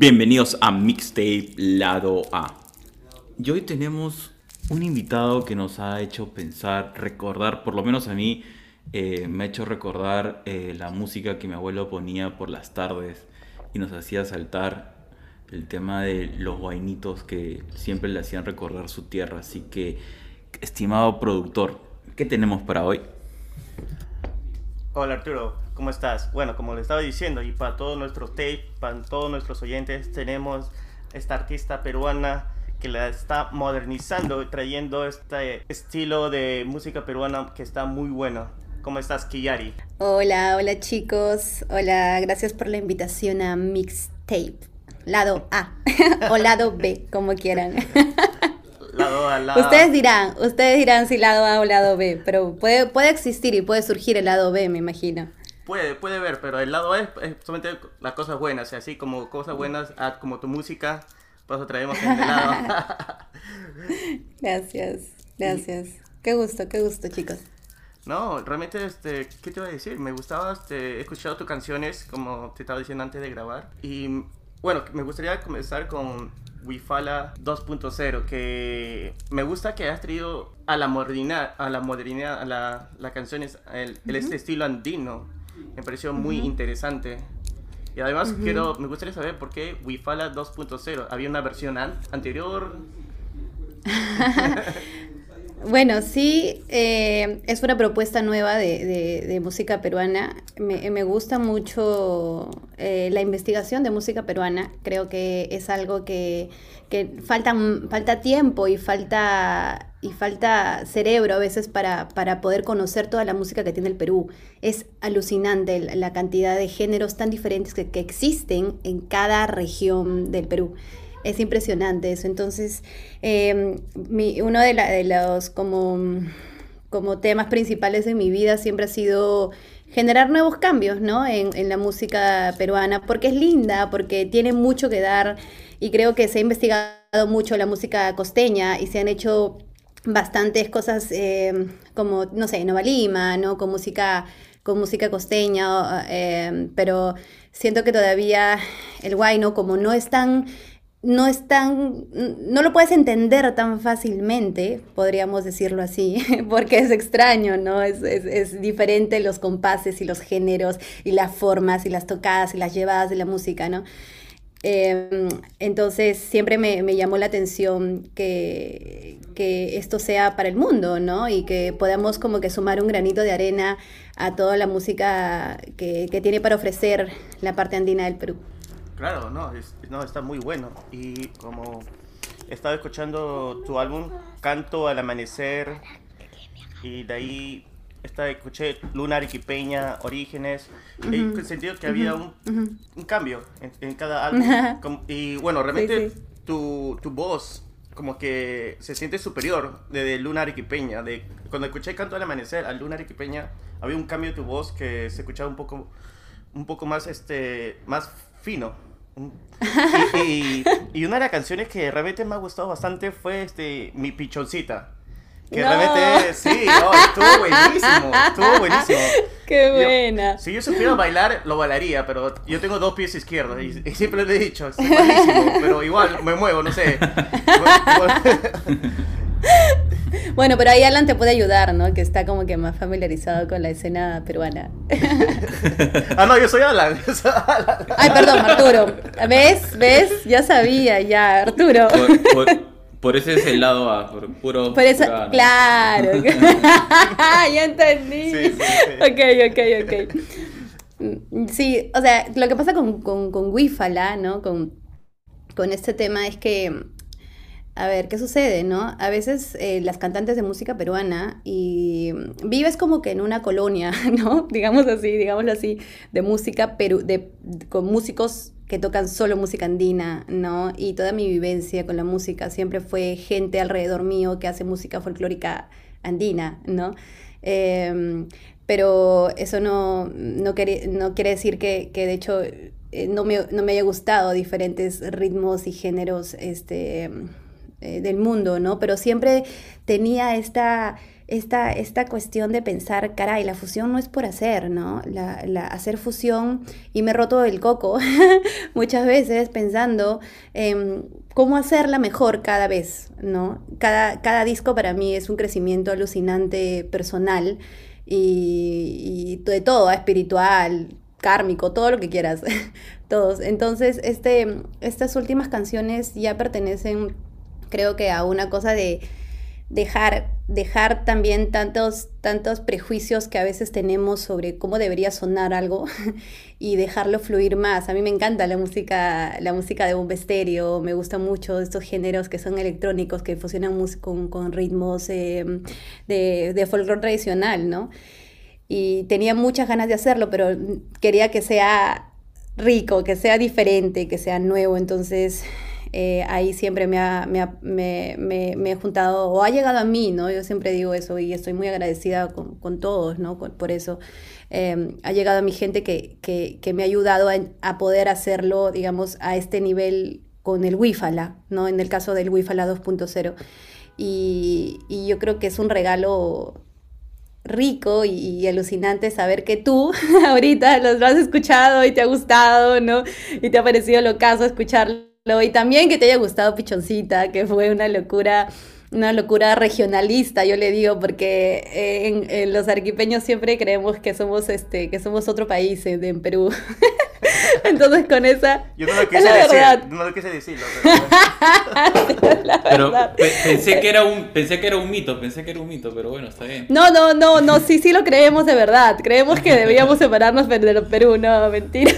Bienvenidos a Mixtape Lado A. Y hoy tenemos un invitado que nos ha hecho pensar, recordar, por lo menos a mí, eh, me ha hecho recordar eh, la música que mi abuelo ponía por las tardes y nos hacía saltar el tema de los vainitos que siempre le hacían recordar su tierra. Así que, estimado productor, ¿qué tenemos para hoy? Hola Arturo, ¿cómo estás? Bueno, como le estaba diciendo, y para todos nuestros tapes, para todos nuestros oyentes, tenemos esta artista peruana que la está modernizando, trayendo este estilo de música peruana que está muy bueno. ¿Cómo estás, Kiyari? Hola, hola chicos. Hola, gracias por la invitación a Mixtape. Lado A o lado B, como quieran. Lado A, lado Ustedes dirán, ustedes dirán si lado A o lado B, pero puede, puede existir y puede surgir el lado B, me imagino. Puede, puede ver, pero el lado A es, solamente las cosas buenas, así como cosas buenas, ah, como tu música, por eso traemos el lado. gracias, gracias. Qué gusto, qué gusto, chicos. No, realmente, este, ¿qué te iba a decir? Me gustaba, este, he escuchado tus canciones, como te estaba diciendo antes de grabar. Y bueno, me gustaría comenzar con Wifala 2.0, que me gusta que has traído a la modernidad, a la modernidad, a la, la canciones, el, este estilo andino. Me pareció muy interesante. Y además quiero, me gustaría saber por qué Wifala 2.0. ¿Había una versión anterior? Bueno, sí, eh, es una propuesta nueva de, música peruana. Me, gusta mucho eh, la investigación de música peruana. Creo que es algo que, falta, falta tiempo y falta, y falta cerebro a veces para, para, poder conocer toda la música que tiene el Perú. Es alucinante la cantidad de géneros tan diferentes que, que existen en cada región del Perú es impresionante eso. Entonces, em, uno de, los como, como temas principales de mi vida siempre ha sido generar nuevos cambios ¿no? en, la música peruana, porque es linda, porque tiene mucho que dar y creo que se ha investigado mucho la música costeña y se han hecho bastantes cosas em, como, no sé, Nova Lima, ¿no? Con música, con música costeña, em, pero siento que todavía el guayno, como no es tan no es no lo puedes entender tan fácilmente, podríamos decirlo así, porque es extraño, ¿no? Es, es, diferente los compases y los géneros y las formas y las tocadas y las llevadas de la música, ¿no? Em, entonces siempre me, llamó la atención que, que, esto sea para el mundo, ¿no? Y que podamos como que sumar un granito de arena a toda la música que, que tiene para ofrecer la parte andina del Perú. Claro, no, no, está muy bueno. Y como he estado escuchando tu álbum, Canto al Amanecer, y de ahí está, escuché Luna Arequipeña, Orígenes, y he sentido que había un, un cambio en, cada álbum. y bueno, realmente Tu, tu voz como que se siente superior desde Luna Arequipeña. De, cuando escuché Canto al Amanecer a Luna Arequipeña, había un cambio de tu voz que se escuchaba un poco, un poco más, este, más fino. Y, una de las canciones que realmente me ha gustado bastante fue este Mi Pichoncita. Que realmente, sí, estuvo buenísimo, estuvo buenísimo. Qué buena. si yo supiera bailar, lo bailaría, pero yo tengo dos pies izquierdos y, siempre lo he dicho, es buenísimo, pero igual me muevo, no sé. Bueno, pero ahí Alan te puede ayudar, ¿no? Que está como que más familiarizado con la escena peruana. ah, no, yo soy Alan. Ay, perdón, Arturo. ¿Ves? ¿Ves? Ya sabía, ya, Arturo. Por, ese es el lado A, por puro. Por eso, claro. ya entendí. Sí, sí, Ok, ok, ok. Sí, o sea, lo que pasa con, con, con Wifala, ¿no? Con, con este tema es que a ver, ¿qué sucede, no? A veces eh, las cantantes de música peruana y vives como que en una colonia, ¿no? Digamos así, digámoslo así, de música peru de, con músicos que tocan solo música andina, ¿no? Y toda mi vivencia con la música siempre fue gente alrededor mío que hace música folclórica andina, ¿no? Em, pero eso no, no, quiere, no quiere decir que, que de hecho eh, no, me, no me haya gustado diferentes ritmos y géneros este, eh, del mundo, ¿no? Pero siempre tenía esta, esta, esta cuestión de pensar, caray, la fusión no es por hacer, ¿no? La, la hacer fusión, y me he roto el coco muchas veces pensando en cómo hacerla mejor cada vez, ¿no? Cada, cada disco para mí es un crecimiento alucinante personal y, de todo, espiritual, kármico, todo lo que quieras, todos. Entonces, este, estas últimas canciones ya pertenecen, creo que a una cosa de dejar, dejar también tantos, tantos prejuicios que a veces tenemos sobre cómo debería sonar algo y dejarlo fluir más. A mí me encanta la música, la música de bomba estéreo, me gusta mucho estos géneros que son electrónicos, que fusionan con, con ritmos eh, de, de folclore tradicional, ¿no? Y tenía muchas ganas de hacerlo, pero quería que sea rico, que sea diferente, que sea nuevo, entonces eh, ahí siempre me, ha, me, me, me, he juntado, o ha llegado a mí, ¿no? Yo siempre digo eso y estoy muy agradecida con, con todos, ¿no? por eso. Em, ha llegado a mi gente que, que, que me ha ayudado a, a, poder hacerlo, digamos, a este nivel con el WIFALA, ¿no? En el caso del WIFALA 2.0. Y, y yo creo que es un regalo rico y, y, alucinante saber que tú ahorita los has escuchado y te ha gustado, ¿no? Y te ha parecido lo caso escucharlo y también que te haya gustado Pichoncita, que fue una locura una locura regionalista, yo le digo, porque eh, en, los arquipeños siempre creemos que somos este, que somos otro país en, en Perú. Entonces con esa. Yo no lo quise decir. No lo quise decir. pero pensé que era un, pensé que era un mito, pensé que era un mito, pero bueno, está bien. No, no, no, no, sí, sí lo creemos de verdad. Creemos que debíamos separarnos de Perú, no, mentira.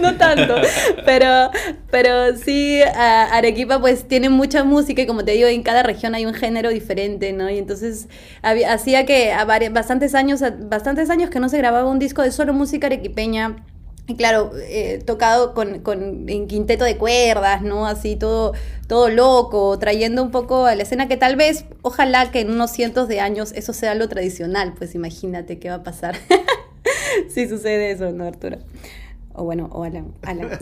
no tanto. Pero, pero sí, Arequipa pues tiene mucha música y como te digo, en cada región hay un género diferente, ¿no? Y entonces hacía que a bastantes años, bastantes años que no se grababa un disco de solo música arequipeña y claro, eh, tocado con, con, en quinteto de cuerdas, ¿no? Así todo, todo loco, trayendo un poco a la escena que tal vez, ojalá que en unos cientos de años eso sea lo tradicional, pues imagínate qué va a pasar si sucede eso, ¿no, Arturo? O bueno, o Alan. Alan.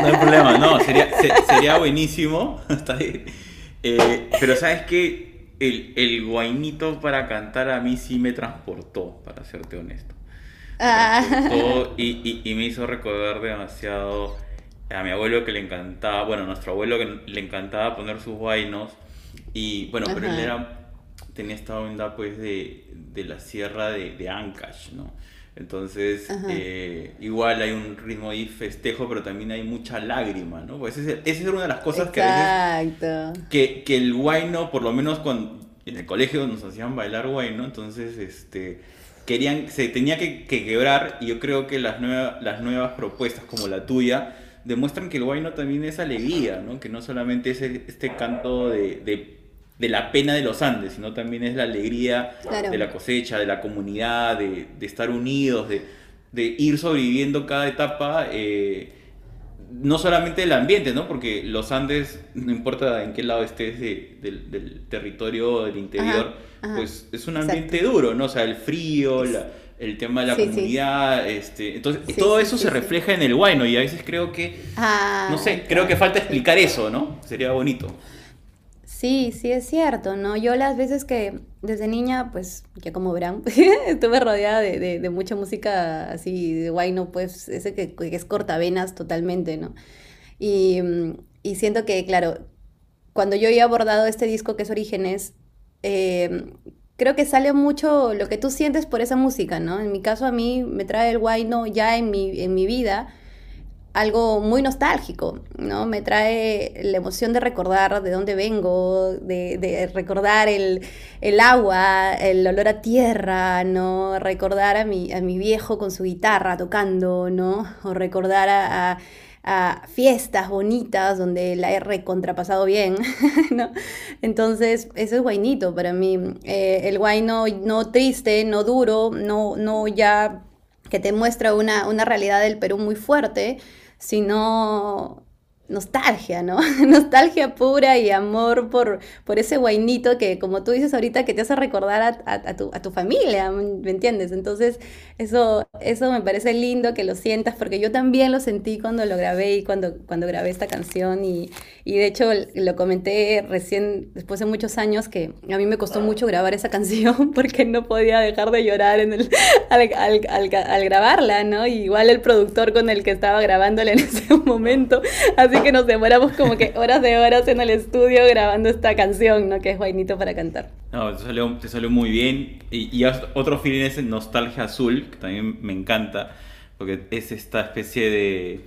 no hay problema, no, sería, sería buenísimo. Está bien. Eh, pero sabes que el, el guainito para cantar a mí sí me transportó, para serte honesto. Ah. y, y, me hizo recordar demasiado a mi abuelo que le encantaba, bueno, a nuestro abuelo que le encantaba poner sus vainos. Y bueno, pero él era, tenía esta onda pues de, de la sierra de, de Ancash, ¿no? Entonces, eh, igual hay un ritmo y festejo, pero también hay mucha lágrima, ¿no? Pues esa es una de las cosas que a veces, que, que el guayno, por lo menos cuando en el colegio nos hacían bailar guayno, entonces, este querían, se tenía que, quebrar y yo creo que las, nuevas las nuevas propuestas como la tuya demuestran que el guayno también es alegría, ¿no? que no solamente es este canto de, de, la pena de los Andes, sino también es la alegría de la cosecha, de la comunidad, de, estar unidos, de, ir sobreviviendo cada etapa. Eh, no solamente el ambiente, ¿no? Porque los Andes, no importa en qué lado estés del territorio del interior, pues es un ambiente duro, ¿no? O sea, el frío, el tema de la comunidad, este, entonces todo eso se refleja en el guayno y a veces creo que, ah, no sé, creo que falta explicar eso, ¿no? Sería bonito. Sí, sí es cierto, ¿no? Yo las veces que desde niña, pues, ya como verán, estuve rodeada de, mucha música así de guayno, pues, ese que, es cortavenas totalmente, ¿no? Y, y siento que, claro, cuando yo he abordado este disco que es Orígenes, Em, creo que sale mucho lo que tú sientes por esa música, ¿no? En mi caso a mí me trae el guayno ya en mi, en mi vida algo muy nostálgico, ¿no? Me trae la emoción de recordar de dónde vengo, de, recordar el, agua, el olor a tierra, ¿no? Recordar a mi, a mi viejo con su guitarra tocando, ¿no? O recordar a a fiestas bonitas donde la he recontrapasado bien, ¿no? Entonces, eso es guainito para mí. Eh, el guayno no triste, no duro, no, no ya que te muestra una, una realidad del Perú muy fuerte, sino nostalgia, ¿no? nostalgia pura y amor por, por ese guainito que, como tú dices ahorita, que te hace recordar a, tu, a tu, familia, ¿me entiendes? Entonces, eso, eso me parece lindo que lo sientas, porque yo también lo sentí cuando lo grabé y cuando, cuando grabé esta canción, y, y de hecho lo comenté recién, después de muchos años, que a mí me costó mucho grabar esa canción, porque no podía dejar de llorar en el, al, al, al, grabarla, ¿no? Igual el productor con el que estaba grabándola en ese momento, así que nos demoramos como que horas de horas en el estudio grabando esta canción, ¿no? Que es Guainito para cantar. No, te salió, te salió muy bien. Y, y otro feeling es Nostalgia Azul, que también me encanta, porque es esta especie de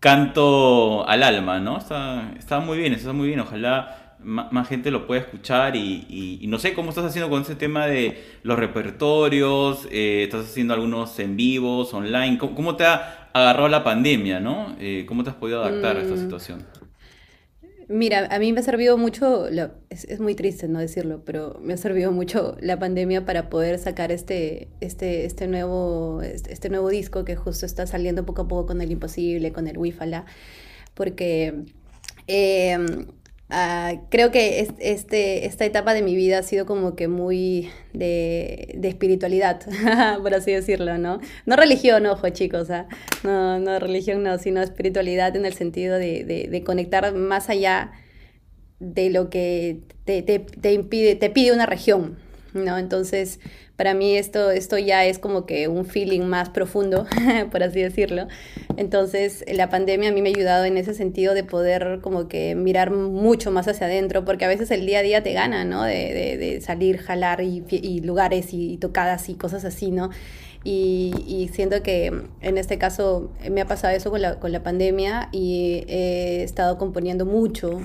canto al alma, ¿no? Está, está muy bien, está muy bien. Ojalá más, gente lo pueda escuchar y, no sé cómo estás haciendo con ese tema de los repertorios, eh, estás haciendo algunos en vivos, online, ¿cómo, te ha agarrado la pandemia, no? Eh, ¿Cómo te has podido adaptar a esta mm. situación? Mira, a mí me ha servido mucho, es, muy triste no decirlo, pero me ha servido mucho la pandemia para poder sacar este, este, este, nuevo, este, este nuevo disco que justo está saliendo poco a poco con el Imposible, con el Wifala, porque eh, Ah, creo que este, esta etapa de mi vida ha sido como que muy de, espiritualidad, por así decirlo, ¿no? No religión, ojo chicos, ¿ah? no, no religión, no, sino espiritualidad en el sentido de, conectar más allá de lo que te, impide, te pide una región, ¿no? Entonces, para mí esto, esto ya es como que un feeling más profundo, por así decirlo. Entonces, la pandemia a mí me ha ayudado en ese sentido de poder como que mirar mucho más hacia adentro, porque a veces el día a día te gana, ¿no? De, de, salir, jalar y, lugares y, tocadas y cosas así, ¿no? Y, siento que en este caso me ha pasado eso con la, con la pandemia y he estado componiendo mucho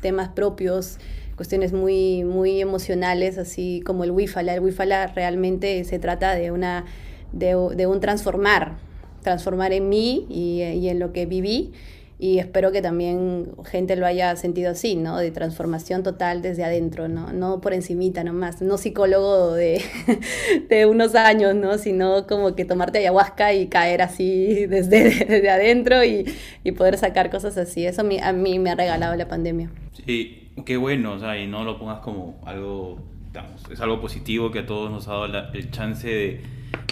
temas propios cuestiones muy, muy emocionales, así como el Wifala. El Wifala realmente se trata de, una, de, un transformar, transformar en mí y, en lo que viví. Y espero que también gente lo haya sentido así, ¿no? De transformación total desde adentro, ¿no? No por encimita nomás, no psicólogo de, de unos años, ¿no? Sino como que tomarte ayahuasca y caer así desde, desde adentro y, y poder sacar cosas así. Eso a mí me ha regalado la pandemia. Sí, qué bueno, o sea, y no lo pongas como algo, digamos, es algo positivo que a todos nos ha dado el chance de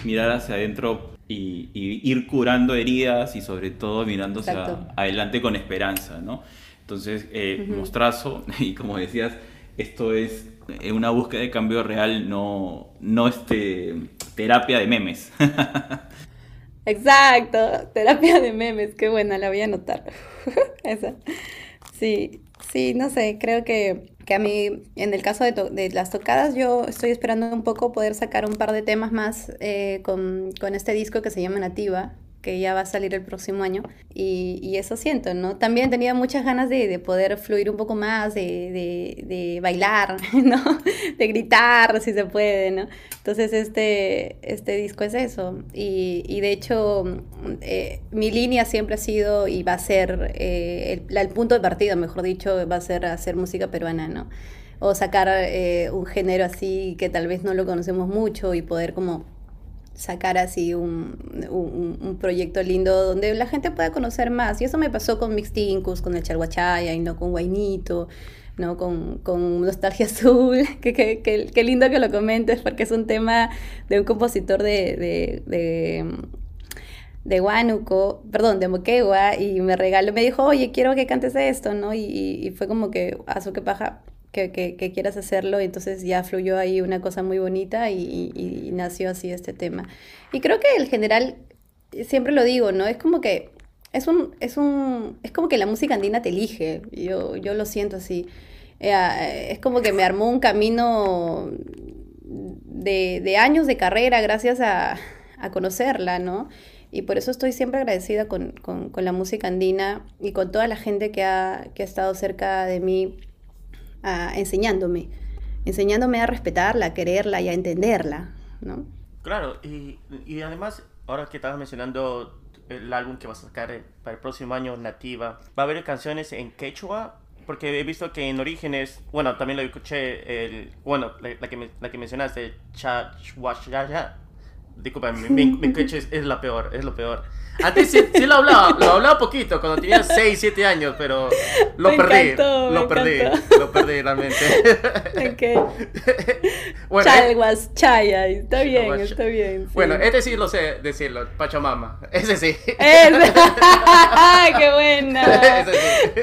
mirar hacia adentro y, ir curando heridas y sobre todo mirando hacia adelante con esperanza, ¿no? Entonces, eh, mostrazo, y como decías, esto es eh, una búsqueda de cambio real, no, no este, terapia de memes. Exacto, terapia de memes, qué buena, la voy a anotar. Esa. Sí, Sí, no sé, creo que, que a mí, en el caso de, de, las tocadas, yo estoy esperando un poco poder sacar un par de temas más eh, con, con este disco que se llama Nativa, que ya va a salir el próximo año. Y, eso siento, ¿no? También tenía muchas ganas de, de poder fluir un poco más, de, de, bailar, ¿no? De gritar, si se puede, ¿no? Entonces este, este disco es eso. Y, de hecho, eh, mi línea siempre ha sido y va a ser, eh, el, el, punto de partida, mejor dicho, va a ser hacer música peruana, ¿no? O sacar eh, un género así que tal vez no lo conocemos mucho y poder como sacar así un, un, proyecto lindo donde la gente pueda conocer más. Y eso me pasó con Mixtincus, con el Charguachaya y no con Guainito, ¿no? Con, con Nostalgia Azul. que, que, que, lindo que lo comentes porque es un tema de un compositor de, de, de de perdón, de Moquegua, y me regaló, me dijo, oye, quiero que cantes esto, ¿no? Y, y fue como que, a su que paja, que, quieras hacerlo, entonces ya fluyó ahí una cosa muy bonita y, nació así este tema. Y creo que el general, siempre lo digo, ¿no? Es como que es un, es un, es como que la música andina te elige, yo, yo lo siento así. Eh, es como que me armó un camino de, años de carrera gracias a, conocerla, ¿no? Y por eso estoy siempre agradecida con, la música andina y con toda la gente que ha, que ha estado cerca de mí enseñándome, enseñándome a respetarla, a quererla y a entenderla, ¿no? Claro, y, y además, ahora que estabas mencionando el álbum que vas a sacar eh, para el próximo año, Nativa, ¿va a haber canciones en quechua? Porque he visto que en Orígenes, bueno, también lo escuché, el, bueno, la, que, la que mencionaste, Cha, Disculpa, mi, mi, mi quechua es, es la peor, es lo peor. Antes sí, sí lo hablaba, lo hablaba poquito, cuando tenía 6, 7 años, pero lo Me perdí, encantó, me lo perdí, encantó. lo perdí realmente. Ok. bueno, eh, Chalguas, chaya. Está bien, Chalguas, está bien. sí. bueno, este sí lo sé decirlo, Pachamama, ese sí. Es- ¡Qué buena! ese sí.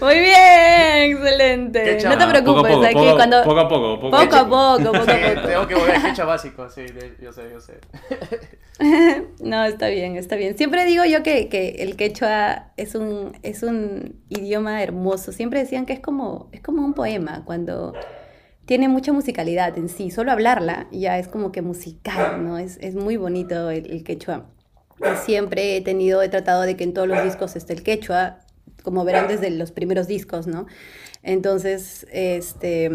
Muy bien, excelente. No te chava. Poco a preocupes, poco, aquí poco, cuando poco a poco, poco poco a poco, poco a Sí, poco. tengo que volver a quechua básico, sí, de- yo sé, yo sé. No, está bien, está bien. Siempre digo yo que, que el quechua es un, es un idioma hermoso. Siempre decían que es como, es como un poema, cuando tiene mucha musicalidad en sí. Solo hablarla ya es como que musical, ¿no? Es, es muy bonito el, el quechua. Siempre he tenido, he tratado de que en todos los discos esté el quechua, como verán desde los primeros discos, ¿no? Entonces, este,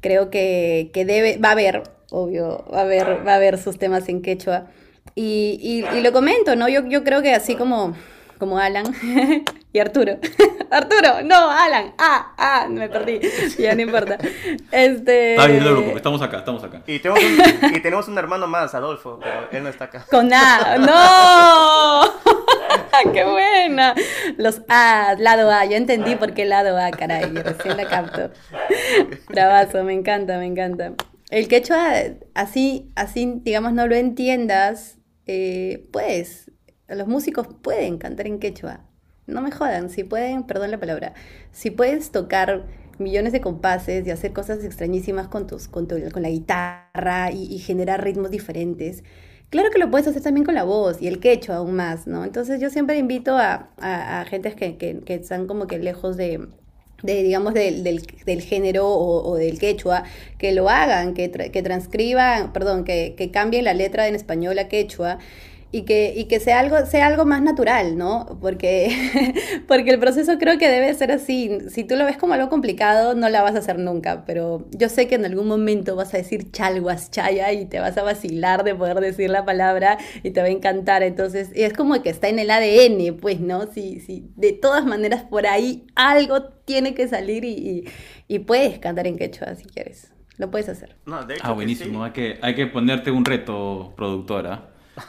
creo que, que debe, va a haber, obvio, va a haber, va a haber sus temas en quechua. Y, y- y lo comento, ¿no? Yo, yo creo que así como, como Alan y Arturo. Arturo, no, Alan. Ah, ah, me perdí. Ya no importa. Este, Está bien, no estamos acá, estamos acá. Y tenemos, un, y tenemos un hermano más, Adolfo, pero él no está acá. Con A. ¡No! ¡Qué buena! Los A, lado A. Ya entendí por qué lado A, caray. Recién la capto. Bravazo, me encanta, me encanta. El quechua, así, así, digamos, no lo entiendas, eh, pues, los músicos pueden cantar en quechua. No me jodan, si pueden, perdón la palabra, si puedes tocar millones de compases y hacer cosas extrañísimas con, tus, con, tu- con la guitarra y, generar ritmos diferentes. Claro que lo puedes hacer también con la voz y el quechua aún más, ¿no? Entonces yo siempre invito a, a, a que, que, que están como que lejos de, de digamos, del, del, del género o, o del quechua, que lo hagan, que, tra- que transcriban, perdón, que, que cambien la letra en español a quechua y que, y que sea, algo, sea algo más natural, ¿no? Porque, porque el proceso creo que debe ser así. Si tú lo ves como algo complicado, no la vas a hacer nunca, pero yo sé que en algún momento vas a decir chalguas, chaya y te vas a vacilar de poder decir la palabra y te va a encantar. Entonces, es como que está en el ADN, pues, ¿no? Si, si de todas maneras por ahí algo tiene que salir y, y, y puedes cantar en quechua si quieres. Lo puedes hacer. No, de hecho Ah, que buenísimo. sí. Hay, que, hay que ponerte un reto, productora.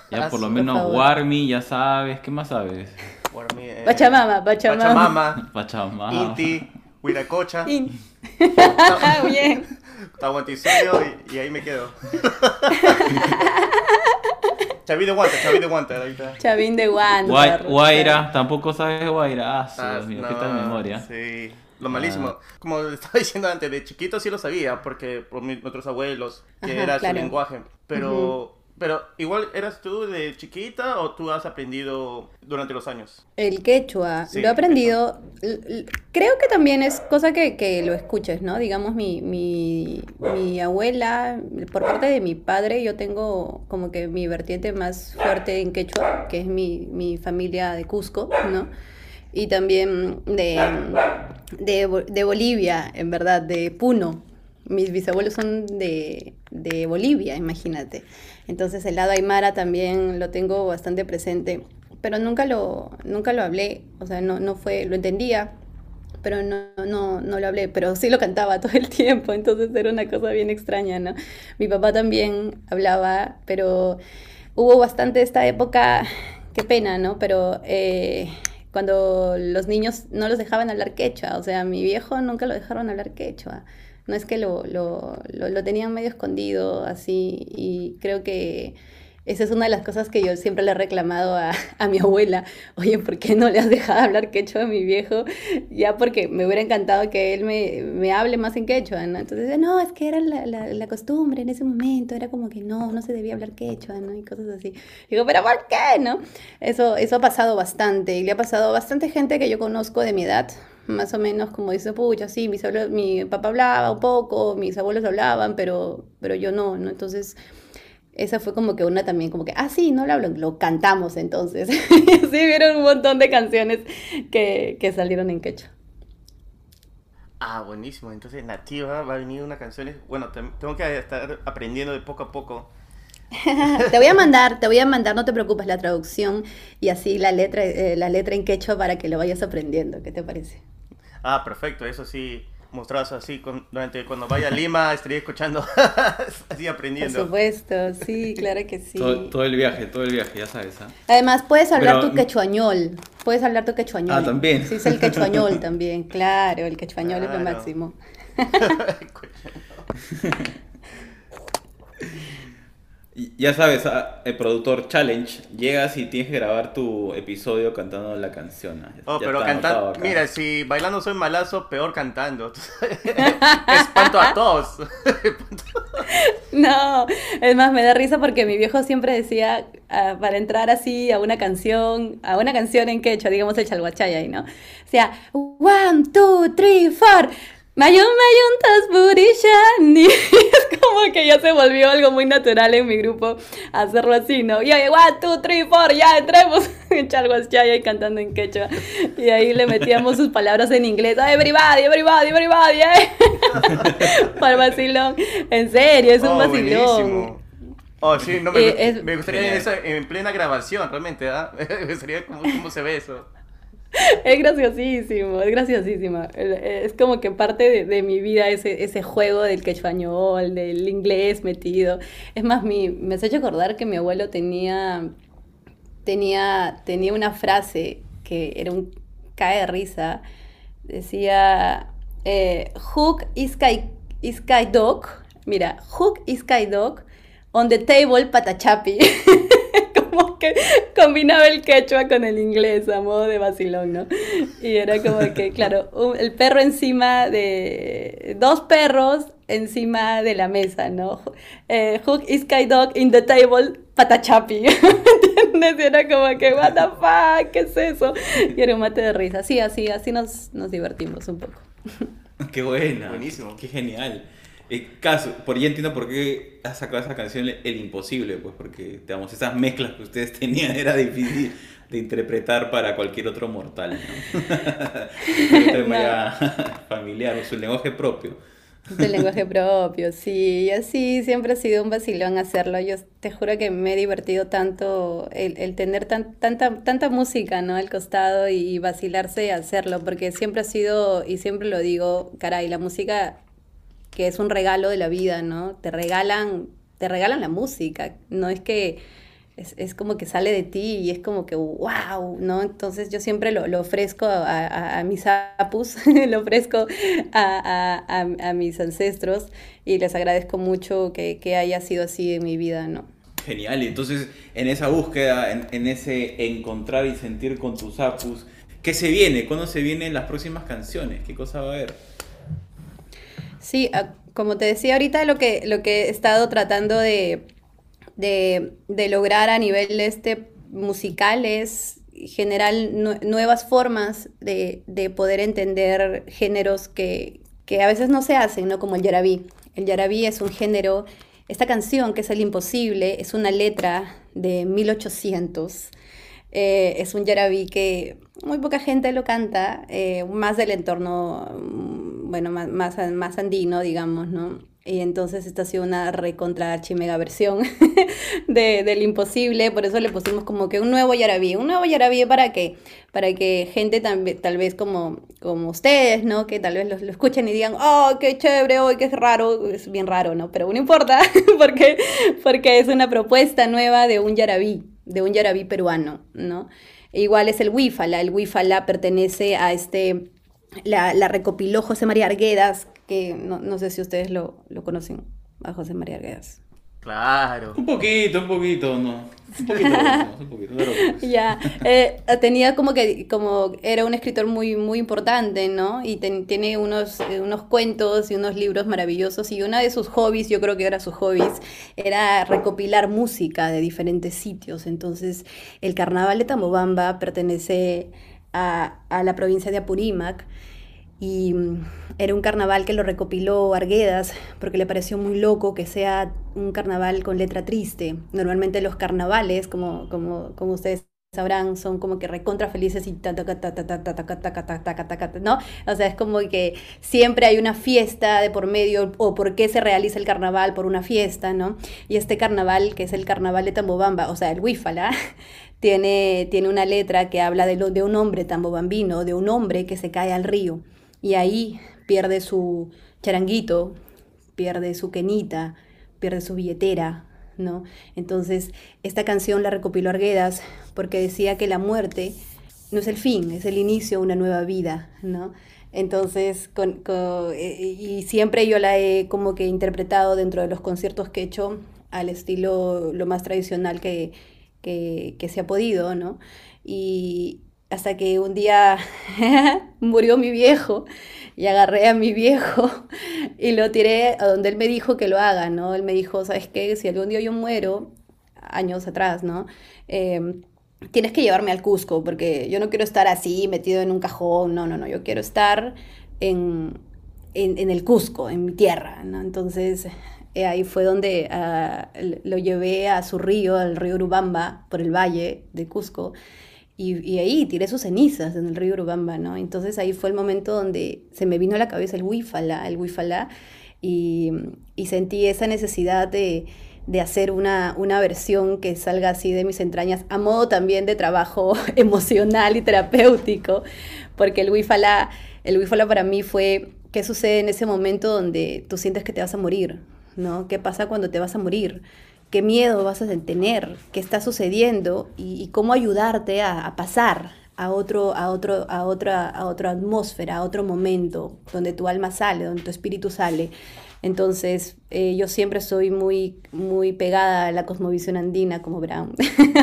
Ya Ah, por lo por menos. Warmi, ya sabes. ¿Qué más sabes? Mí, eh, Pachamama, Pachamama. Pachamama, Pachamama. Inti, Huiracocha, Y- Bien. Tahuantinsuyo y, y ahí me quedo. Chaví de guante, Chaví de ahí está. Chavín de. Guay- Guaira, tampoco sabes Guaira. Ah, Ah, Dios mío, qué no, tal memoria. Sí, lo malísimo. Como estaba diciendo antes, de chiquito sí lo sabía, porque por mis, nuestros abuelos, que Ajá, era claro. su lenguaje. Pero, pero igual, ¿eras tú de chiquita o tú has aprendido durante los años? El quechua, Sí, lo he aprendido. Creo que también es cosa que, que lo escuches, ¿no? Digamos, mi, mi, mi abuela, por parte de mi padre, yo tengo como que mi vertiente más fuerte en quechua, que es mi, mi familia de Cusco, ¿no? Y también de, de, de Bolivia, en verdad, de Puno. Mis bisabuelos son de, de Bolivia, imagínate. Entonces el lado aymara también lo tengo bastante presente, pero nunca lo, nunca lo hablé, o sea, no, no fue, lo entendía, pero no, no, no lo hablé, pero sí lo cantaba todo el tiempo, entonces era una cosa bien extraña, ¿no? Mi papá también hablaba, pero hubo bastante esta época, qué pena, ¿no? Pero eh, cuando los niños no los dejaban hablar quechua, o sea, mi viejo nunca lo dejaron hablar quechua. No es que lo, lo, lo, lo tenían medio escondido así y creo que esa es una de las cosas que yo siempre le he reclamado a, a mi abuela. Oye, ¿por qué no le has dejado hablar quechua a mi viejo? Ya porque me hubiera encantado que él me, me hable más en quechua, ¿no? Entonces, no, es que era la, la, la costumbre en ese momento, era como que no, no se debía hablar quechua, ¿no? Y cosas así. Digo, pero ¿por qué, no? Eso, eso ha pasado bastante y le ha pasado a bastante gente que yo conozco de mi edad, más o menos como dice, pucha, sí, mis abuelos- mi papá hablaba un poco, mis abuelos hablaban, pero, pero yo no, ¿no? Entonces, esa fue como que una también, como que, ah, sí, no lo hablo, lo cantamos entonces. Y así vieron un montón de canciones que, que salieron en quechua. Ah, buenísimo. Entonces, nativa va a venir una canción. Bueno, te- tengo que estar aprendiendo de poco a poco. Te voy a mandar, te voy a mandar, no te preocupes, la traducción y así la letra, eh, la letra en quechua para que lo vayas aprendiendo. ¿Qué te parece? Ah, perfecto, eso sí. mostrados así con, durante cuando vaya a Lima, estaría escuchando, así aprendiendo. Por supuesto, sí, claro que sí. Todo, el viaje, todo el viaje, ya sabes. ¿ah? Además, puedes hablar tu quechuañol. Puedes hablar tu quechuañol. Ah, también. Sí, es el quechuañol también, claro, el quechuañol es lo máximo. Ya sabes, ah, el productor challenge, llegas y tienes que grabar tu episodio cantando la canción. oh, pero cantando, mira, si bailando soy malazo, peor cantando. Espanto a todos. no, es más, me da risa porque mi viejo siempre decía, ah, para entrar así a una canción, a una canción en quechua, digamos el chalhuachaya, ¿no? O sea, one, two, three, four. Mayun Mayun Burishani. Es como que ya se volvió algo muy natural en mi grupo hacerlo así, ¿no? Y ahí, one, two, three, four, ya entremos en y cantando en quechua. Y ahí le metíamos sus palabras en inglés. Everybody, everybody, everybody, eh. Para vacilón. En serio, es un oh, vacilón. Oh, sí, no, me, eh, me gustaría en, en, plena grabación, realmente, ¿ah? me gustaría cómo, cómo se ve eso. Es graciosísimo, es graciosísimo. Es como que parte de, mi vida ese, ese juego del quechuañol, del inglés metido. Es más, mi, me has hecho acordar que mi abuelo tenía, tenía, tenía una frase que era un cae de risa. Decía, eh, Hook is sky, dog. Mira, Hook is sky dog on the table patachapi. que combinaba el quechua con el inglés a modo de vacilón, ¿no? Y era como que, claro, el perro encima de... Dos perros encima de la mesa, ¿no? Eh, hook is sky dog in the table, patachapi. ¿Entiendes? Y era como que, what the fuck, ¿qué es eso? Y era un mate de risa. Sí, así, así nos, nos divertimos un poco. Qué buena. Buenísimo. Qué genial. Eh, caso, por ya entiendo por qué has sacado esa canción El Imposible, pues porque digamos, esas mezclas que ustedes tenían era difícil de interpretar para cualquier otro mortal, ¿no? familiar, o su lenguaje propio. Del lenguaje propio, sí, y así siempre ha sido un vacilón hacerlo. Yo te juro que me he divertido tanto el, tener tanta, tanta música ¿no? al costado y vacilarse y hacerlo, porque siempre ha sido, y siempre lo digo, caray, la música que es un regalo de la vida, ¿no? Te regalan, te regalan la música, no es que es, como que sale de ti y es como que wow, ¿no? Entonces yo siempre lo, ofrezco a, mis apus, lo ofrezco a, mis ancestros y les agradezco mucho que, haya sido así en mi vida, ¿no? Genial, y entonces en esa búsqueda, en, en, ese encontrar y sentir con tus apus, ¿qué se viene? ¿Cuándo se vienen las próximas canciones? ¿Qué cosa va a haber? Sí, ah, como te decía ahorita, lo que, lo que he estado tratando de, lograr a nivel este musical es generar nuevas formas de, poder entender géneros que, a veces no se hacen, ¿no? Como el yarabí. El yarabí es un género, esta canción que es El Imposible, es una letra de 1800. Eh, es un yarabí que muy poca gente lo canta, eh, más del entorno bueno, más, más, andino, digamos, ¿no? Y entonces esta ha sido una recontra archimega versión de, del imposible, por eso le pusimos como que un nuevo Yarabí, un nuevo Yarabí para que, para que gente tal, tal vez como, como ustedes, ¿no? Que tal vez lo, escuchen y digan, oh, qué chévere, oh, qué raro, es bien raro, ¿no? Pero no importa, porque, porque es una propuesta nueva de un Yarabí, de un Yarabí peruano, ¿no? Igual es el Wifala, el Wifala pertenece a este la, la recopiló José María Arguedas, que no, no sé si ustedes lo, lo, conocen, a José María Arguedas. Claro. Un poquito, un poquito, no. Un poquito, un poquito. ya, eh, tenía como que, como era un escritor muy, muy importante, ¿no? Y tiene unos, eh, unos cuentos y unos libros maravillosos. Y una de sus hobbies, yo creo que era sus hobbies, era recopilar música de diferentes sitios. Entonces, el carnaval de Tamobamba pertenece a, a la provincia de Apurímac y mm, era un carnaval que lo recopiló Arguedas porque le pareció muy loco que sea un carnaval con letra triste. Normalmente los carnavales, como, como, como ustedes sabrán, son como que recontra felices y ¿no? O sea, es como que siempre hay una fiesta de por medio o por qué se realiza el carnaval por una fiesta, ¿no? Y este carnaval, que es el carnaval de Tambobamba, o sea, el Huífala, tiene, tiene una letra que habla de, lo, de un hombre tambobambino, de un hombre que se cae al río. Y ahí pierde su charanguito, pierde su quenita, pierde su billetera, ¿no? Entonces, esta canción la recopiló Arguedas porque decía que la muerte no es el fin, es el inicio de una nueva vida, ¿no? Entonces, eh, y siempre yo la he como que interpretado dentro de los conciertos que he hecho al estilo lo más tradicional que, que se ha podido, ¿no? Y hasta que un día murió mi viejo y agarré a mi viejo y lo tiré a donde él me dijo que lo haga, ¿no? Él me dijo, ¿sabes qué? Si algún día yo muero, años atrás, ¿no? Em, tienes que llevarme al Cusco, porque yo no quiero estar así, metido en un cajón, no, no, no, yo quiero estar en, en, el Cusco, en mi tierra, ¿no? Entonces, eh, ahí fue donde ah, lo llevé a su río, al río Urubamba, por el valle de Cusco, y, ahí tiré sus cenizas en el río Urubamba, ¿no? Entonces ahí fue el momento donde se me vino a la cabeza el huifala, el huifala, y, y sentí esa necesidad de, de hacer una, una, versión que salga así de mis entrañas, a modo también de trabajo emocional y terapéutico, porque el huifala, el huifala para mí fue qué sucede en ese momento donde tú sientes que te vas a morir, ¿no? ¿Qué pasa cuando te vas a morir? qué miedo vas a tener, qué está sucediendo y, cómo ayudarte a, pasar a, otro, a, otro, a, otra, a otra atmósfera, a otro momento donde tu alma sale, donde tu espíritu sale. Entonces, eh, yo siempre soy muy, muy pegada a la cosmovisión andina como Brown.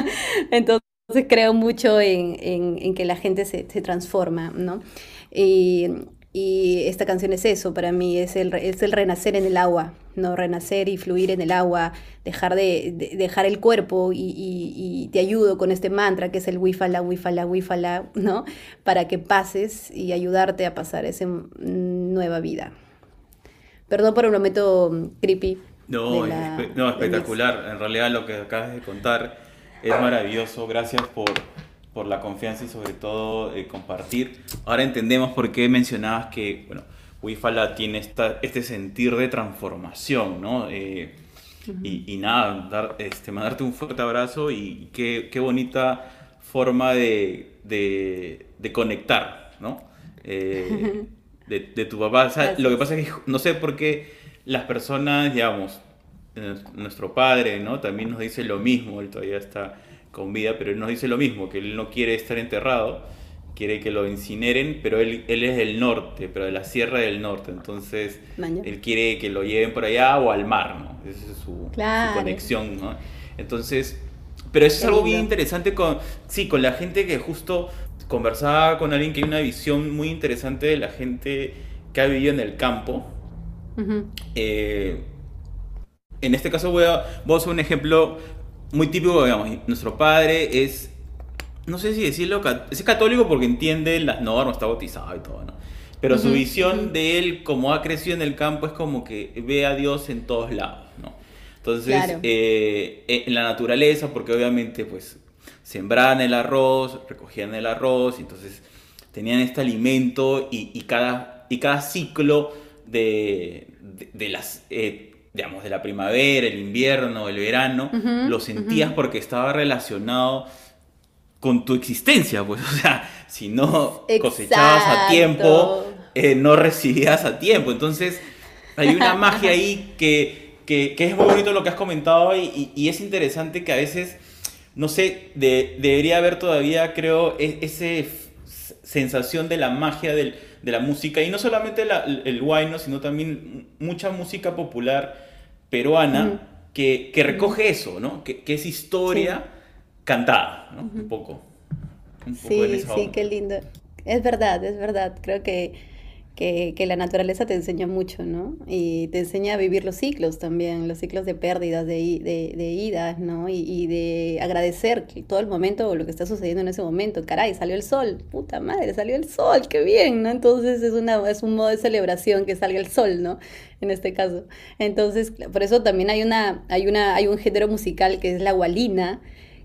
Entonces, creo mucho en, en, que la gente se, se transforma, ¿no? Y, y esta canción es eso, para mí es el, es el renacer en el agua, ¿no? Renacer y fluir en el agua, dejar, de, dejar el cuerpo y, te ayudo con este mantra que es el wifala, wifala, wifala, ¿no? Para que pases y ayudarte a pasar esa nueva vida. Perdón por un momento creepy. No, no espectacular. En realidad lo que acabas de contar es maravilloso. Gracias por por la confianza y sobre todo eh, compartir. Ahora entendemos por qué mencionabas que, bueno, Wifala tiene esta, este sentir de transformación, ¿no? Eh, y, nada, dar, este, mandarte un fuerte abrazo y qué, qué bonita forma de, de, de conectar, ¿no? Eh, de, de, tu papá. lo que pasa es que no sé por qué las personas, digamos, nuestro padre, ¿no? También nos dice lo mismo, él todavía está con vida, pero él nos dice lo mismo, que él no quiere estar enterrado, quiere que lo incineren, pero él, él es del norte, pero de la sierra del norte, entonces él quiere que lo lleven por allá o al mar, ¿no? Esa es su, conexión, ¿no? Entonces, pero eso es algo bien interesante con, sí, con la gente que justo conversaba con alguien que hay una visión muy interesante de la gente que ha vivido en el campo. Eh, en este caso voy a, voy a hacer un ejemplo muy típico, digamos, nuestro padre es, no sé si decirlo, es católico porque entiende las normas, está bautizado y todo, ¿no? Pero su visión de él, como ha crecido en el campo, es como que ve a Dios en todos lados, ¿no? Entonces, eh, en la naturaleza, porque obviamente, pues, sembraban el arroz, recogían el arroz, y entonces tenían este alimento y, cada, y cada ciclo de, de, las... Eh, digamos, de la primavera, el invierno, el verano, lo sentías porque estaba relacionado con tu existencia, pues, o sea, si no cosechabas a tiempo, eh, no recibías a tiempo. Entonces, hay una magia ahí que, que, es muy bonito lo que has comentado y, y, es interesante que a veces, no sé, debería haber todavía, creo, e, esa sensación de la magia del, de la música y no solamente el guayno, sino también mucha música popular peruana que, que, recoge eso, ¿no? Que, que es historia cantada, ¿no? Un poco. sí, sí, qué lindo. Es verdad, es verdad. Creo que que, que, la naturaleza te enseña mucho, ¿no? Y te enseña a vivir los ciclos también, los ciclos de pérdidas, de, de, de idas, ¿no? Y, y, de agradecer todo el momento, lo que está sucediendo en ese momento. Caray, salió el sol, puta madre, salió el sol, qué bien, ¿no? Entonces es, una, es un modo de celebración que salga el sol, ¿no? En este caso. Entonces, por eso también hay, una, hay, una, hay un género musical que es la gualina,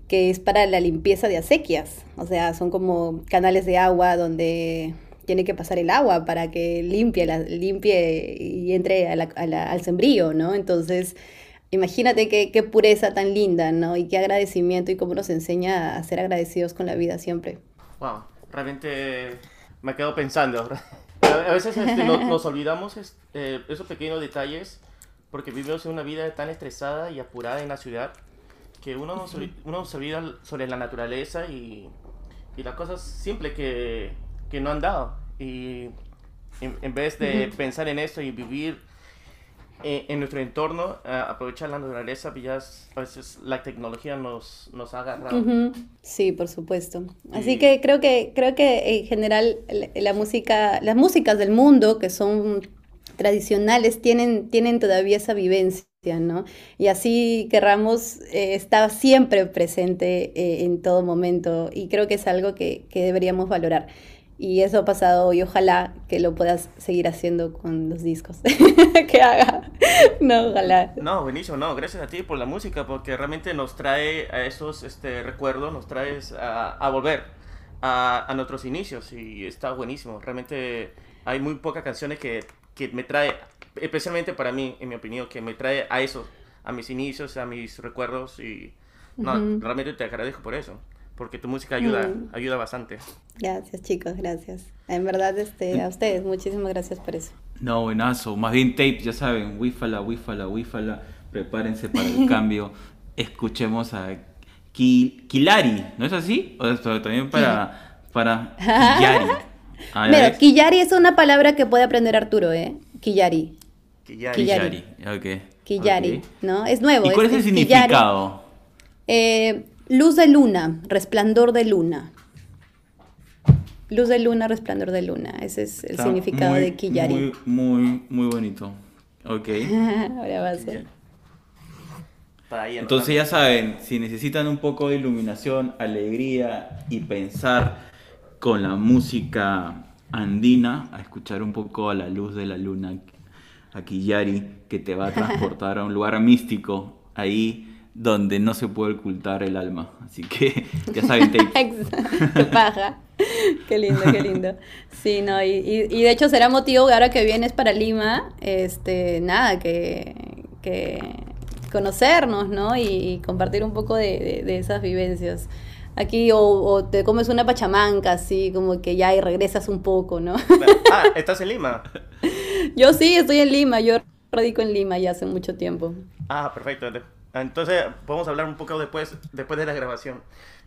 que es para la limpieza de acequias. O sea, son como canales de agua donde tiene que pasar el agua para que limpie, la, limpie y entre al sembrío, ¿no? Entonces, imagínate qué, qué, pureza tan linda, ¿no? Y qué agradecimiento y cómo nos enseña a ser agradecidos con la vida siempre. Wow, realmente me quedo pensando. a veces este, nos, nos olvidamos eh, esos pequeños detalles porque vivimos una vida tan estresada y apurada en la ciudad que uno nos, uno se olvida sobre la naturaleza y, y las cosas simples que, que no han dado. Y en, en vez de pensar en esto y vivir en, en nuestro entorno, eh, aprovechar la naturaleza, pues ya es- a veces la tecnología nos, nos ha agarrado. Sí, por supuesto. Así Y- que creo que creo que en general la, la música, las músicas del mundo que son tradicionales tienen tienen todavía esa vivencia, ¿no? Y así querramos eh, está siempre presente eh, en todo momento y creo que es algo que, que deberíamos valorar. Y eso ha pasado y ojalá que lo puedas seguir haciendo con los discos que haga. No, ojalá. No, buenísimo, no, gracias a ti por la música, porque realmente nos trae a esos este, recuerdos, nos trae a, a volver a, a nuestros inicios y está buenísimo. Realmente hay muy pocas canciones que, que me trae, especialmente para mí, en mi opinión, que me trae a eso, a mis inicios, a mis recuerdos y no, Ujú. realmente te agradezco por eso, porque tu música ayuda, Mm. ayuda bastante. Gracias, chicos, gracias. En verdad, este, a ustedes, muchísimas gracias por eso. No, buenazo. Más bien tape, ya saben, wifala, wifala, wifala. Prepárense para el cambio. Escuchemos a Ki- Kilari, ¿no es así? O esto también para, para Killari. Ah, ves. Killari es una palabra que puede aprender Arturo, ¿eh? Killari. Killari. Killari. ¿no? Es nuevo. ¿Y cuál es el Killari. significado? Eh, luz de luna, resplandor de luna. Luz de luna, resplandor de luna. Ese es el Está significado muy, de Killari. Muy, muy, muy bonito. Ok. Ahora va a ser. Entonces ya saben, si necesitan un poco de iluminación, alegría y pensar con la música andina, a escuchar un poco a la luz de la luna, a Killari, que te va a transportar a un lugar místico, ahí donde no se puede ocultar el alma. Así que ya saben, qué paja. Qué lindo, qué lindo. Sí, no, y, y- y de hecho será motivo ahora que vienes para Lima, este, nada, que, que conocernos, ¿no? Y, y compartir un poco de, de- de esas vivencias. Aquí, o, o te comes una pachamanca, así como que ya y regresas un poco, ¿no? Ah, ¿estás en Lima? Yo sí, estoy en Lima, yo radico en Lima ya hace mucho tiempo. Ah, perfecto. Entonces, podemos hablar un poco después, después de la grabación.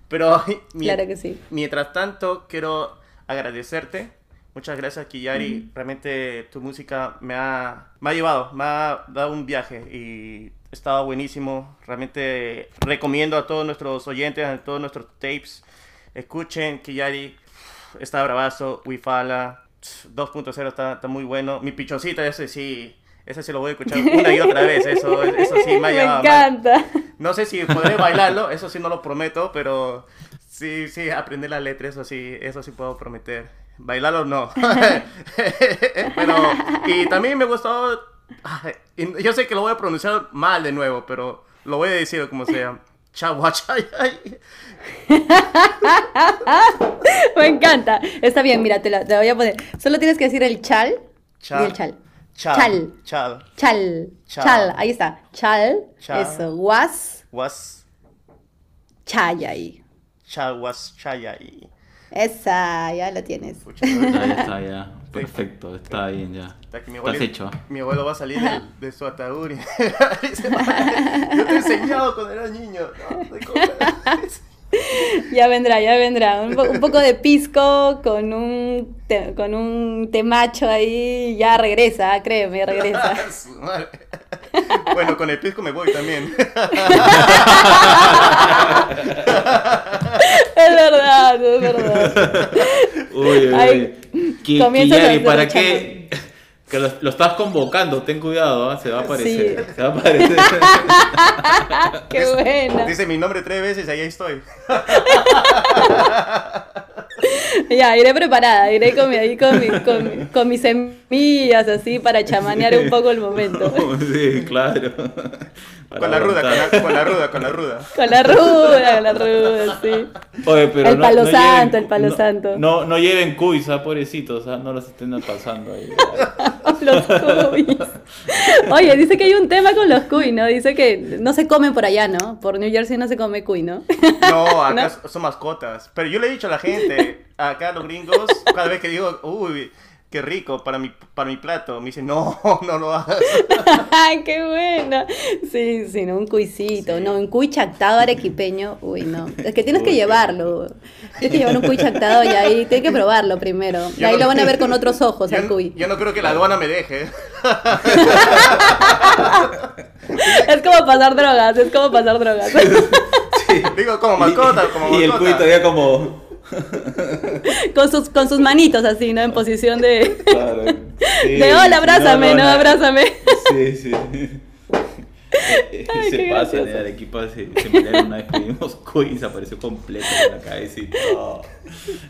Pero, Claro que sí. mientras tanto, quiero agradecerte. Muchas gracias, Kiyari. Realmente tu música me ha, me ha llevado, me ha dado un viaje y estaba buenísimo. Realmente recomiendo a todos nuestros oyentes, a todos nuestros tapes, escuchen Kiyari. Está bravazo, Wifala 2.0 está, está muy bueno. Mi pichoncita, ese sí, ese sí lo voy a escuchar una y otra vez. Eso, me encanta. No sé si podré bailarlo, eso sí no lo prometo, pero sí, sí, aprender la letra, eso sí, eso sí puedo prometer. Bailarlo no. pero, y también me gustó, yo sé que lo voy a pronunciar mal de nuevo, pero lo voy a decir como sea. Chahuachayay. Me encanta. Está bien, mira, te, la, te la voy a poner. Solo tienes que decir el chal Chal. y el chal. Chal. Chal. Chal. Chal. Ahí está. Chal. Chal. Eso. Was. Was. Chayay. Chal was chayay. Esa, ya la tienes. Pucha, ya está, ya. Perfecto, está bien ya. Está que mi Estás abuelo, hecho. mi abuelo va a salir de, de su ataúd y yo te he enseñado cuando eras niño. No, de comer". Ya vendrá, ya vendrá. Un, po- un poco de pisco con un, te- con un temacho ahí. Ya regresa, créeme, regresa. Bueno, con el pisco me voy también. Es verdad, es verdad. Uy, uy, Ay, uy. Ki- comienzas a Killari, hacer ¿para qué? Que lo, lo estás convocando, ten cuidado, ¿ah? se va a aparecer. Sí. Se va a aparecer. Qué buena. Dice mi nombre tres veces y ahí estoy. Ya, iré preparada, iré con, mi, ahí con, mi- con, mi- con mis semillas así para chamanear un poco el momento. sí, claro. Con la ruda, con la, con la ruda, con la ruda. Con la ruda, con la ruda, sí. Oye, pero El no- palo no santo, el palo no- santo. No, no lleven cuis, ¿ah? pobrecitos, ¿ah? no los estén pasando ahí. Los cuis. Oye, dice que hay un tema con los cuy, ¿no? Dice que no se comen por allá, ¿no? Por New Jersey no se come cuy, ¿no? No, acá ¿No? son mascotas. Pero yo le he dicho a la gente, acá los gringos, cada vez que digo, uy, qué rico para mi, para mi plato. Me dice, no, no lo hagas. Ay, qué bueno. Sí, sí, no, un cuisito, no, un cuy chactado arequipeño. Uy, no. Es que tienes que llevarlo. Tienes que llevar un cuy chactado y ahí tienes que probarlo primero. Y ahí no- lo van a ver con otros ojos al Yo, cuy. yo no creo que la aduana me deje. Es como pasar drogas, es como pasar drogas. Digo, como mascota, como y el mascota. cuy todavía como... Con sus, con sus manitos así, ¿no? En posición de... Claro, sí, De hola, abrázame, no, abrázame. Sí, sí. Ay, se pasa, en Arequipa se, se pelearon una vez que vimos y se apareció completo en la cabeza y todo.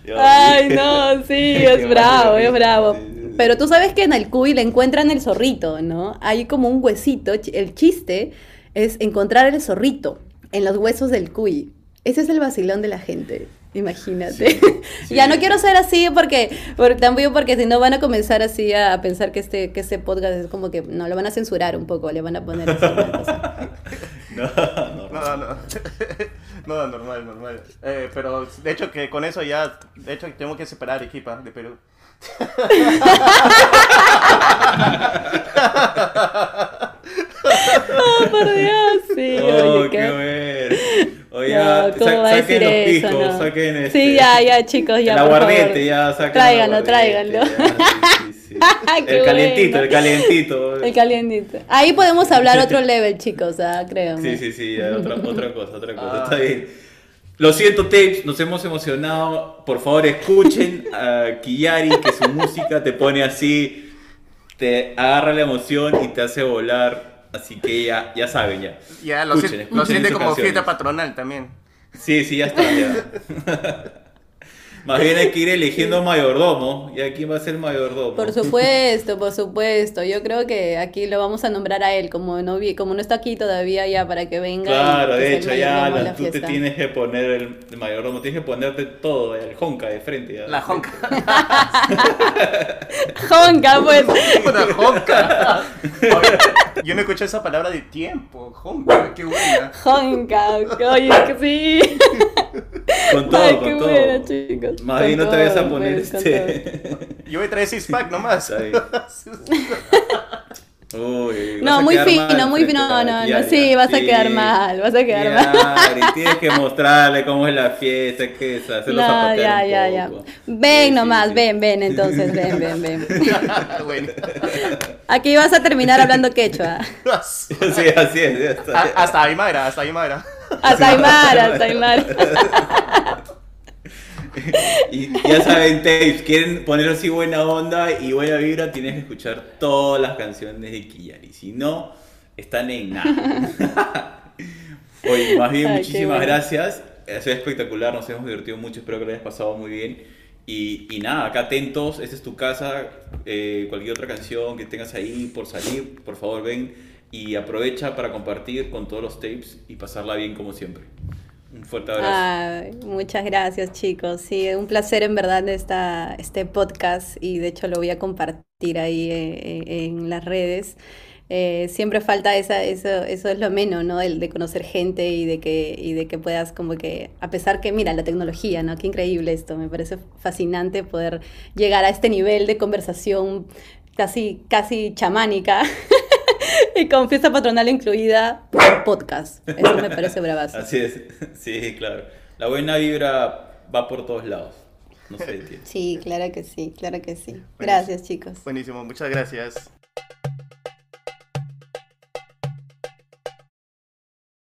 Dios Ay, no, sí, es bravo, es bravo. Sí, sí, sí. Pero tú sabes que en el cuy le encuentran el zorrito, ¿no? Hay como un huesito. El chiste es encontrar el zorrito en los huesos del cuy. Ese es el vacilón de la gente. Imagínate. Sí, sí. ya no quiero ser así porque, por- también porque si no van a comenzar así a pensar que este, que este podcast es como que no lo van a censurar un poco, le van a poner así una cosa. No, no, No, no. No, normal, normal. Eh, pero de hecho que con eso ya, de hecho tengo que separar equipa de Perú. Oh, por Dios, sí. Oh, oye, qué qué- bueno. Oye, No, ya, ¿cómo sa- va a saquen los eso, no? saquen este. Sí, ya, ya, chicos, ya. el aguardiente, ya, saquen Tráiganlo, tráiganlo. ya, sí, sí, sí. Qué el calientito, bueno. el calientito. El calientito. Ahí podemos hablar otro level, chicos, ah, créanme. Sí, sí, sí, ya, otra, otra cosa, otra cosa. Ah. Está bien. Lo siento, Tapes, nos hemos emocionado. Por favor, escuchen a Kiyari, que su música te pone así, te agarra la emoción y te hace volar. Así que ya, ya saben, ya. Ya, lo, Escuchen, sien- escuchen lo siente como canciones. fiesta patronal también. Sí, sí, ya está. Ya. Más bien hay que ir eligiendo mayordomo. ¿Y aquí va a ser mayordomo? Por supuesto, por supuesto. Yo creo que aquí lo vamos a nombrar a él, como no vi, como no está aquí todavía ya para que venga. Claro, de hecho, ya la tú te tienes que poner el, el mayordomo, tienes que ponerte todo, el jonca de frente. ya. La jonca. Jonca, pues. Una jonca. Yo no escuché esa palabra de tiempo. Jonca, qué buena. Jonca. Oye, que sí. Con todo, Ay, con qué todo. chicos. Más Con bien no te vayas a poner este. Yo voy a traer six pack nomás. Uy, No, muy mal fino, muy fino. No, no, Kiari, sí, ya. vas a quedar mal, vas a quedar mal. Kiari, tienes que mostrarle cómo es la fiesta, que es hacerlo No, ya, ya, ya. Ven Sí, nomás, sí. ven, ven, entonces, ven, ven, ven. bueno. Aquí vas a terminar hablando quechua. Sí, así es, ya está. A- hasta Aymara, hasta Aymara, hasta Aymara. Y ya saben, tapes, quieren poner así buena onda y buena vibra, tienes que escuchar todas las canciones de Kiyari. Si no, están en nada. Oye, más bien, Ay, muchísimas bueno. gracias. Ha sido espectacular, nos hemos divertido mucho, espero que lo hayas pasado muy bien. Y, y nada, acá atentos, esta es tu casa, eh, cualquier otra canción que tengas ahí por salir, por favor ven y aprovecha para compartir con todos los tapes y pasarla bien como siempre. Un fuerte abrazo. Muchas gracias, chicos. Sí, un placer en verdad esta, este podcast y de hecho lo voy a compartir ahí eh, eh, en las redes. Eh, siempre falta esa, eso, eso es lo menos, ¿no? El de conocer gente y de que, y de que puedas como que, a pesar que, mira, la tecnología, ¿no? Qué increíble esto, me parece fascinante poder llegar a este nivel de conversación casi, casi chamánica y con fiesta patronal incluida por podcast. Eso me parece bravazo. Así es, sí, claro. La buena vibra va por todos lados. No se detiene. Sí, claro que sí, claro que sí. Gracias, chicos. Buenísimo, muchas gracias.